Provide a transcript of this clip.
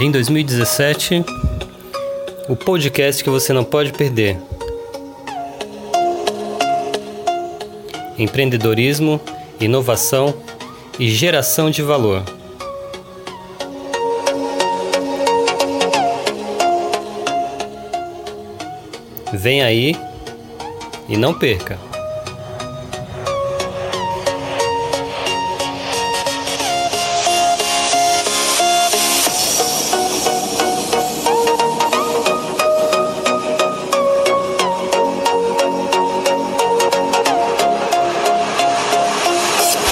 Em 2017, o podcast que você não pode perder. Empreendedorismo, inovação e geração de valor. Vem aí e não perca!